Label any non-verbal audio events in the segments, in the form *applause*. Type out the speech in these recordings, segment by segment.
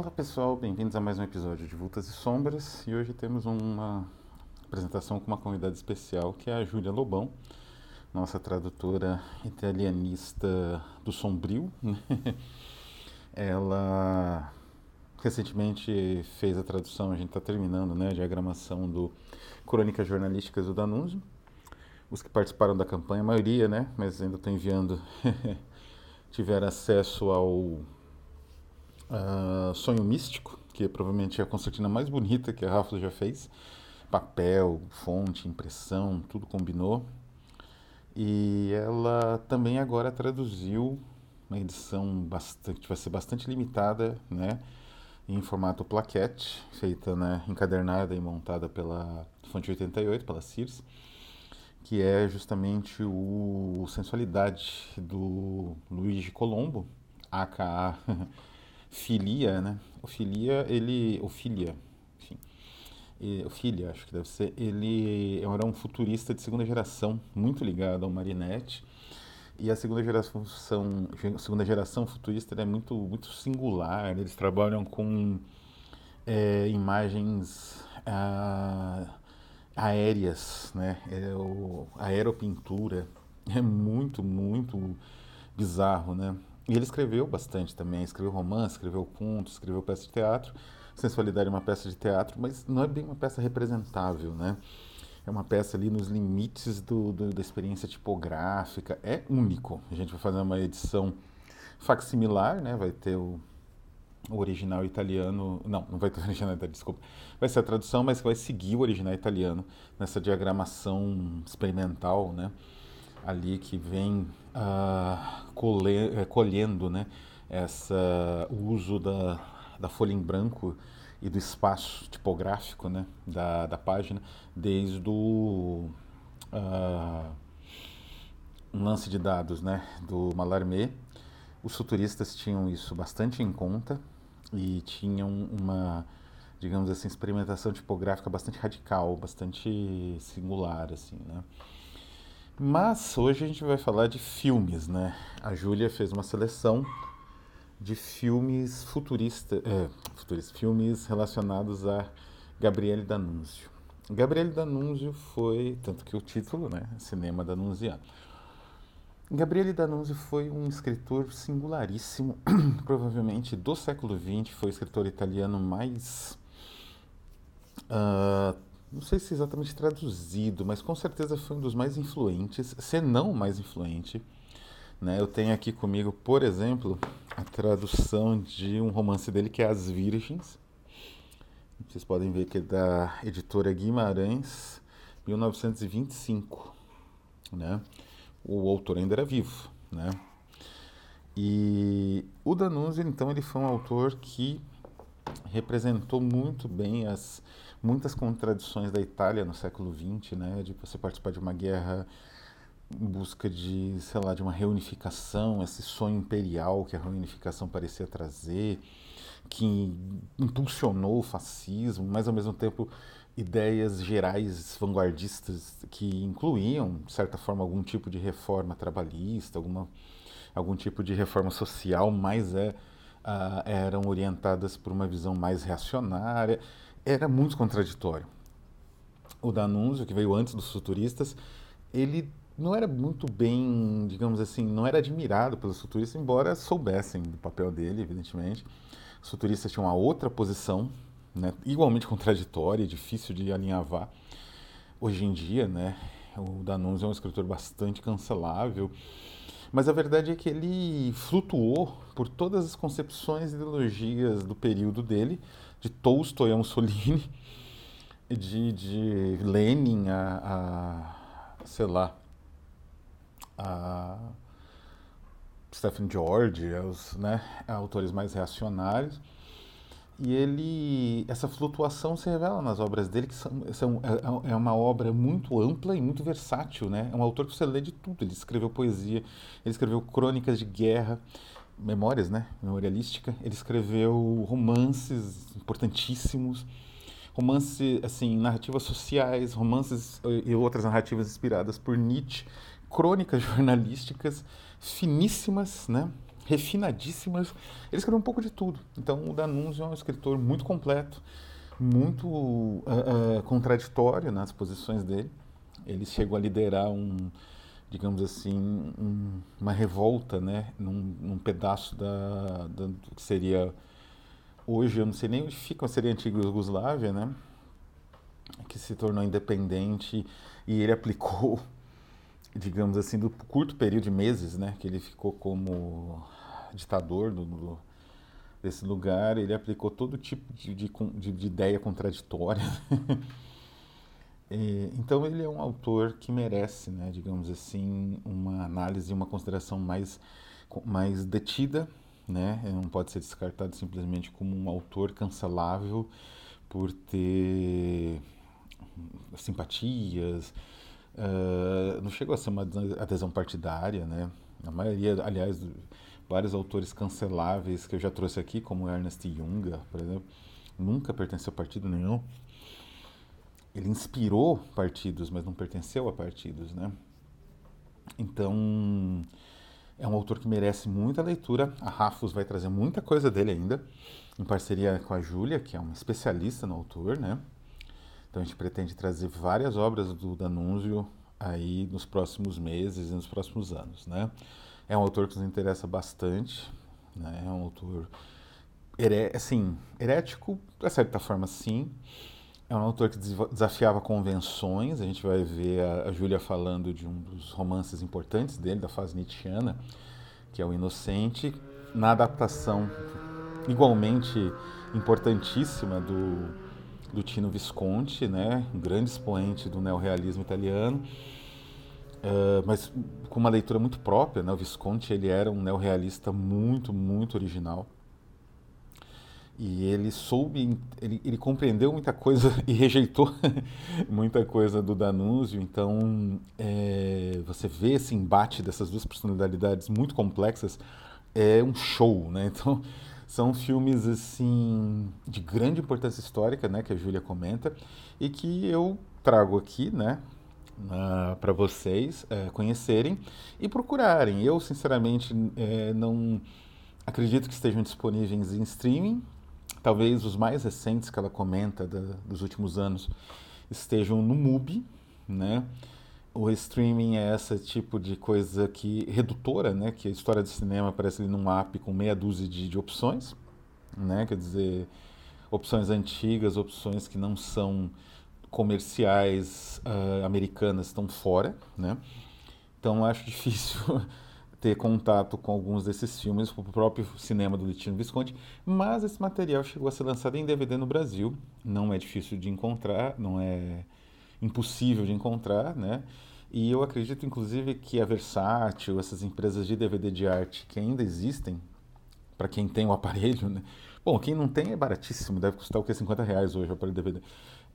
Olá pessoal, bem-vindos a mais um episódio de Vultas e Sombras e hoje temos uma apresentação com uma convidada especial que é a Júlia Lobão, nossa tradutora italianista do Sombrio. Né? *laughs* Ela recentemente fez a tradução, a gente está terminando né, a diagramação do Crônicas Jornalísticas do Danúncio. Os que participaram da campanha, a maioria, né, mas ainda estou enviando, *laughs* tiveram acesso ao Uh, Sonho Místico, que provavelmente é a concertina mais bonita que a Rafa já fez. Papel, fonte, impressão, tudo combinou. E ela também agora traduziu uma edição bastante, vai ser bastante limitada, né? Em formato plaquete, feita, né, encadernada e montada pela Fonte 88, pela Circe, que é justamente o Sensualidade do Luigi Colombo, aka *laughs* Filia, né? O Filia, ele. O Filia, enfim. O Filia, acho que deve ser. Ele era um futurista de segunda geração, muito ligado ao Marinette. E a segunda geração, segunda geração futurista é muito, muito singular. Eles trabalham com é, imagens ah, aéreas, né? É o, aeropintura. É muito, muito bizarro, né? E ele escreveu bastante também, escreveu romance, escreveu contos, escreveu peça de teatro. Sensualidade é uma peça de teatro, mas não é bem uma peça representável, né? É uma peça ali nos limites do, do, da experiência tipográfica. É único. A gente vai fazer uma edição facsimilar, né? Vai ter o, o original italiano. Não, não vai ter o original italiano, desculpa. Vai ser a tradução, mas vai seguir o original italiano nessa diagramação experimental, né? Ali que vem uh, colhe, colhendo né, essa, o uso da, da folha em branco e do espaço tipográfico né, da, da página desde o uh, um lance de dados né, do Mallarmé. Os futuristas tinham isso bastante em conta e tinham uma, digamos assim, experimentação tipográfica bastante radical, bastante singular, assim, né? Mas hoje a gente vai falar de filmes, né? A Júlia fez uma seleção de filmes futuristas, é, filmes relacionados a Gabriele D'Annunzio. Gabriele D'Annunzio foi, tanto que o título, né, Cinema D'Annunziano. Gabriele D'Annunzio foi um escritor singularíssimo, *clears throat* provavelmente do século XX, foi o escritor italiano mais uh, não sei se exatamente traduzido, mas com certeza foi um dos mais influentes, se não o mais influente. Né? Eu tenho aqui comigo, por exemplo, a tradução de um romance dele que é As Virgens. Vocês podem ver que é da editora Guimarães, 1925. Né? O autor ainda era vivo. Né? E o Danuzzi, então, ele foi um autor que representou muito bem as muitas contradições da Itália no século XX, né, de você participar de uma guerra em busca de, sei lá, de uma reunificação, esse sonho imperial que a reunificação parecia trazer, que impulsionou o fascismo, mas ao mesmo tempo ideias gerais vanguardistas que incluíam, de certa forma, algum tipo de reforma trabalhista, alguma, algum tipo de reforma social, mas é, uh, eram orientadas por uma visão mais reacionária era muito contraditório. O D'Annunzio, que veio antes dos futuristas, ele não era muito bem, digamos assim, não era admirado pelos futuristas, embora soubessem do papel dele, evidentemente. Os futuristas tinham uma outra posição, né, igualmente contraditória, difícil de alinhavar. Hoje em dia, né, o D'Annunzio é um escritor bastante cancelável, mas a verdade é que ele flutuou por todas as concepções e ideologias do período dele, de Tolstói a Mussolini, *laughs* de, de Lenin a, a, sei lá, a Stephen George, os né, autores mais reacionários. E ele, essa flutuação se revela nas obras dele, que são, são, é, é uma obra muito ampla e muito versátil, né? É um autor que você lê de tudo. Ele escreveu poesia, ele escreveu crônicas de guerra, memórias, né? Memorialística. Ele escreveu romances importantíssimos, romances, assim, narrativas sociais, romances e outras narrativas inspiradas por Nietzsche, crônicas *laughs* jornalísticas finíssimas, né? refinadíssimas. Ele escreveu um pouco de tudo. Então, o Danunzio é um escritor muito completo, muito uh, uh, contraditório nas posições dele. Ele chegou a liderar um, digamos assim, um, uma revolta, né, num, num pedaço da, da, do que seria hoje, eu não sei nem onde fica, seria a antiga Yugoslávia, né, que se tornou independente e ele aplicou, digamos assim, do curto período de meses, né, que ele ficou como ditador do, do desse lugar, ele aplicou todo tipo de, de, de, de ideia contraditória. Então ele é um autor que merece, né, digamos assim, uma análise, uma consideração mais, mais detida, né? Não pode ser descartado simplesmente como um autor cancelável por ter simpatias, uh, não chegou a ser uma adesão partidária, né? A maioria, aliás, vários autores canceláveis que eu já trouxe aqui, como Ernest Junger, por exemplo, nunca pertenceu a partido nenhum ele inspirou partidos, mas não pertenceu a partidos, né? Então, é um autor que merece muita leitura. A Rafus vai trazer muita coisa dele ainda, em parceria com a Júlia, que é uma especialista no autor, né? Então a gente pretende trazer várias obras do Danúncio aí nos próximos meses e nos próximos anos, né? É um autor que nos interessa bastante, né? É um autor, assim, herético, de certa forma, sim, é um autor que desafiava convenções. A gente vai ver a, a Júlia falando de um dos romances importantes dele, da fase nietzschiana, que é O Inocente, na adaptação igualmente importantíssima do, do Tino Visconti, né? um grande expoente do neorrealismo italiano, uh, mas com uma leitura muito própria. Né? O Visconti ele era um neorrealista muito, muito original. E ele soube, ele, ele compreendeu muita coisa *laughs* e rejeitou *laughs* muita coisa do Danúzio. Então, é, você vê esse embate dessas duas personalidades muito complexas, é um show, né? *laughs* Então, são filmes assim de grande importância histórica, né, que a Júlia comenta e que eu trago aqui, né, para vocês é, conhecerem e procurarem. Eu sinceramente é, não acredito que estejam disponíveis em streaming, talvez os mais recentes que ela comenta da, dos últimos anos estejam no MUBI, né? O streaming é esse tipo de coisa que redutora, né? Que a história do cinema aparece ali num app com meia dúzia de, de opções, né? Quer dizer, opções antigas, opções que não são comerciais uh, americanas estão fora, né? Então acho *laughs* difícil ter contato com alguns desses filmes, o próprio cinema do Litino Visconti, mas esse material chegou a ser lançado em DVD no Brasil, não é difícil de encontrar, não é impossível de encontrar, né? E eu acredito, inclusive, que a Versátil, essas empresas de DVD de arte que ainda existem, para quem tem o aparelho, né? Bom, quem não tem é baratíssimo, deve custar o que? 50 reais hoje o aparelho DVD.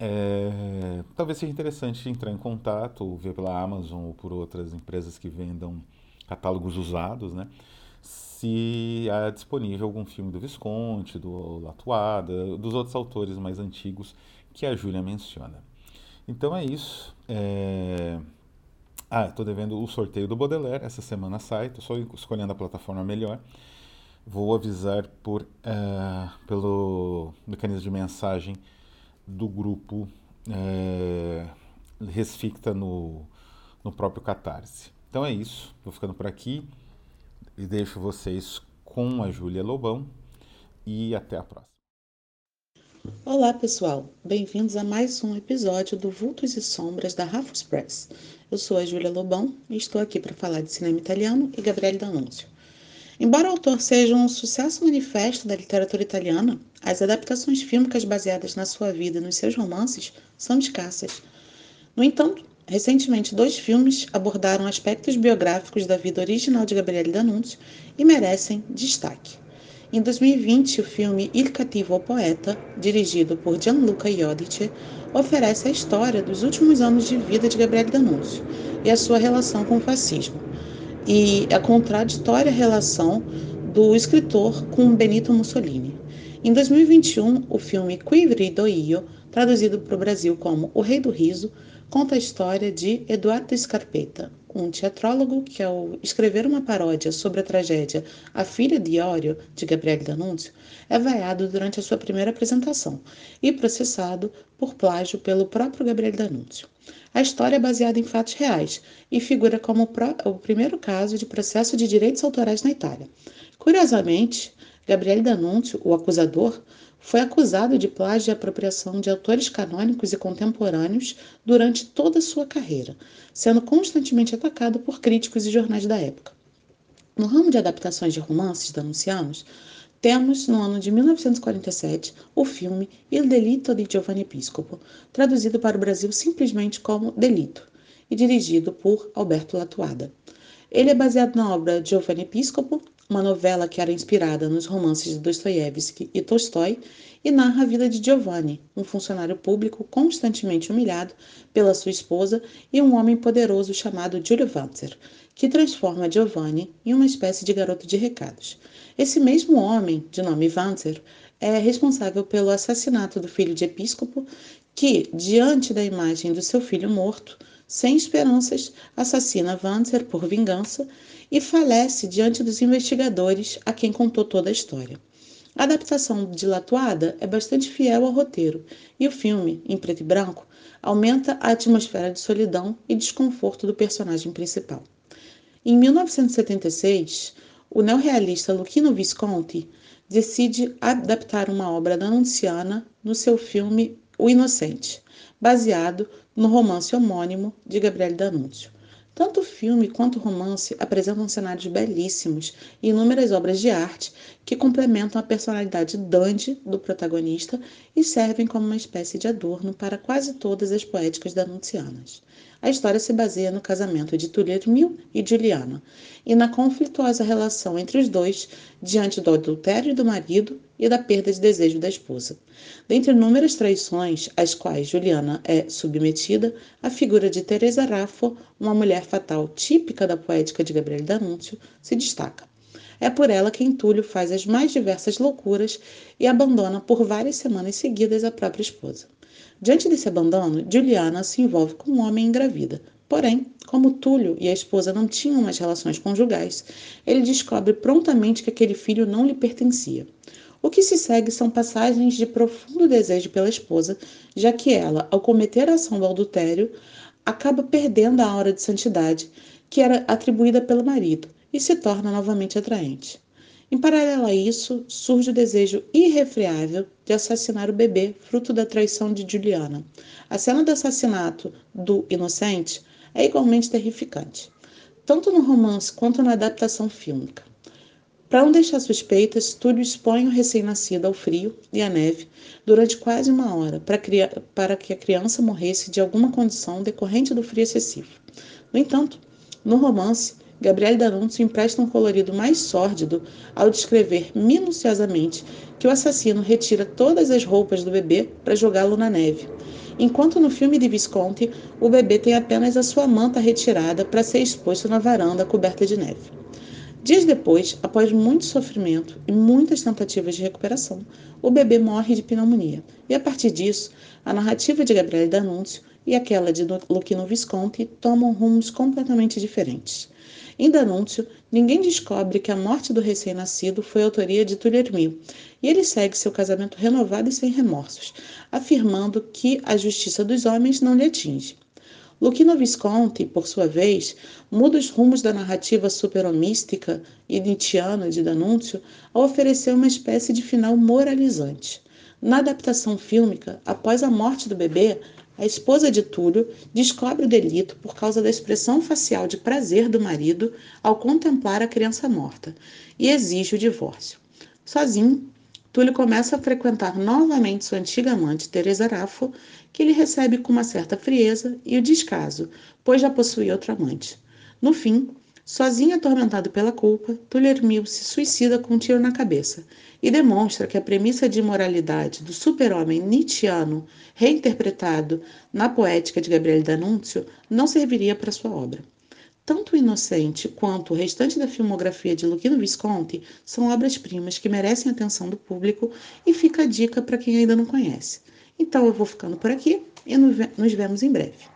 É, talvez seja interessante entrar em contato, ver pela Amazon ou por outras empresas que vendam catálogos usados, né? Se há disponível algum filme do Visconti, do Latuada, dos outros autores mais antigos que a Júlia menciona. Então é isso. É... Ah, estou devendo o sorteio do Baudelaire. Essa semana sai, estou só escolhendo a plataforma melhor. Vou avisar por, uh, pelo mecanismo de mensagem do grupo uh, Resficta no, no próprio Catarse. Então é isso, vou ficando por aqui e deixo vocês com a Júlia Lobão e até a próxima. Olá pessoal, bem-vindos a mais um episódio do Vultos e Sombras da Rafus Press. Eu sou a Júlia Lobão e estou aqui para falar de cinema italiano e Gabriele D'Annunzio. Embora o autor seja um sucesso manifesto da literatura italiana, as adaptações fílmicas baseadas na sua vida e nos seus romances são escassas. No entanto, Recentemente, dois filmes abordaram aspectos biográficos da vida original de Gabriele D'Annunzio e merecem destaque. Em 2020, o filme Il Cattivo Poeta, dirigido por Gianluca Iodice, oferece a história dos últimos anos de vida de Gabriele D'Annunzio e a sua relação com o fascismo, e a contraditória relação do escritor com Benito Mussolini. Em 2021, o filme Qui Vrido Io, traduzido para o Brasil como O Rei do Riso, conta a história de Eduardo Scarpetta, um teatrólogo que, ao escrever uma paródia sobre a tragédia A Filha de Iorio, de Gabriele D'Annunzio, é vaiado durante a sua primeira apresentação e processado por plágio pelo próprio Gabriele D'Annunzio. A história é baseada em fatos reais e figura como o primeiro caso de processo de direitos autorais na Itália. Curiosamente, Gabriele D'Annunzio, o acusador, foi acusado de plágio e apropriação de autores canônicos e contemporâneos durante toda a sua carreira, sendo constantemente atacado por críticos e jornais da época. No ramo de adaptações de romances danuncianos, temos, no ano de 1947, o filme Il delitto di Giovanni Episcopo, traduzido para o Brasil simplesmente como Delito, e dirigido por Alberto Latuada. Ele é baseado na obra Giovanni Episcopo, uma novela que era inspirada nos romances de Dostoiévski e Tolstói e narra a vida de Giovanni, um funcionário público constantemente humilhado pela sua esposa e um homem poderoso chamado Giulio Wanzer, que transforma Giovanni em uma espécie de garoto de recados. Esse mesmo homem, de nome Wanzer, é responsável pelo assassinato do filho de episcopo, que, diante da imagem do seu filho morto, sem esperanças, assassina Wanzer por vingança e falece diante dos investigadores a quem contou toda a história. A adaptação dilatuada é bastante fiel ao roteiro, e o filme, em preto e branco, aumenta a atmosfera de solidão e desconforto do personagem principal. Em 1976, o neorrealista Luchino Visconti decide adaptar uma obra da Anunciana no seu filme O Inocente, baseado no romance homônimo de Gabriele D'Annunzio. Tanto o filme quanto o romance apresentam cenários belíssimos e inúmeras obras de arte que complementam a personalidade dandy do protagonista e servem como uma espécie de adorno para quase todas as poéticas danuncianas. A história se baseia no casamento de Tuliermil e Juliana e na conflituosa relação entre os dois diante do adultério do marido e da perda de desejo da esposa. Dentre inúmeras traições às quais Juliana é submetida, a figura de Teresa Raffo, uma mulher fatal típica da poética de Gabriel D'Annunzio, se destaca. É por ela que Entulho faz as mais diversas loucuras e abandona por várias semanas seguidas a própria esposa. Diante desse abandono, Juliana se envolve com um homem engravida. Porém, como Túlio e a esposa não tinham mais relações conjugais, ele descobre prontamente que aquele filho não lhe pertencia. O que se segue são passagens de profundo desejo pela esposa, já que ela, ao cometer a ação do adultério, acaba perdendo a aura de santidade que era atribuída pelo marido e se torna novamente atraente. Em paralelo a isso, surge o desejo irrefreável de assassinar o bebê, fruto da traição de Juliana. A cena do assassinato do inocente é igualmente terrificante, tanto no romance quanto na adaptação fílmica. Para não deixar suspeitas, Túlio expõe o recém-nascido ao frio e à neve durante quase uma hora para que a criança morresse de alguma condição decorrente do frio excessivo. No entanto, no romance, Gabriele D'Annunzio empresta um colorido mais sórdido ao descrever minuciosamente que o assassino retira todas as roupas do bebê para jogá-lo na neve, enquanto no filme de Visconti o bebê tem apenas a sua manta retirada para ser exposto na varanda coberta de neve. Dias depois, após muito sofrimento e muitas tentativas de recuperação, o bebê morre de pneumonia. E a partir disso, a narrativa de Gabriele D'Annunzio e aquela de Luchino Visconti tomam rumos completamente diferentes. Em Danúncio, ninguém descobre que a morte do recém-nascido foi autoria de Tuliermil, e ele segue seu casamento renovado e sem remorsos, afirmando que a justiça dos homens não lhe atinge. Luchino Visconti, por sua vez, muda os rumos da narrativa superomística e nietzschiana de Danúncio ao oferecer uma espécie de final moralizante. Na adaptação fílmica, após a morte do bebê, a esposa de Túlio descobre o delito por causa da expressão facial de prazer do marido ao contemplar a criança morta e exige o divórcio. Sozinho, Túlio começa a frequentar novamente sua antiga amante, Teresa Raffo, que ele recebe com uma certa frieza e o descaso, pois já possuía outro amante. No fim, Sozinho atormentado pela culpa, Tullermil se suicida com um tiro na cabeça e demonstra que a premissa de imoralidade do super-homem Nietzscheano, reinterpretado na poética de Gabriele D'Annunzio, não serviria para sua obra. Tanto o Inocente quanto o restante da filmografia de Luchino Visconti são obras-primas que merecem atenção do público e fica a dica para quem ainda não conhece. Então eu vou ficando por aqui e nos vemos em breve.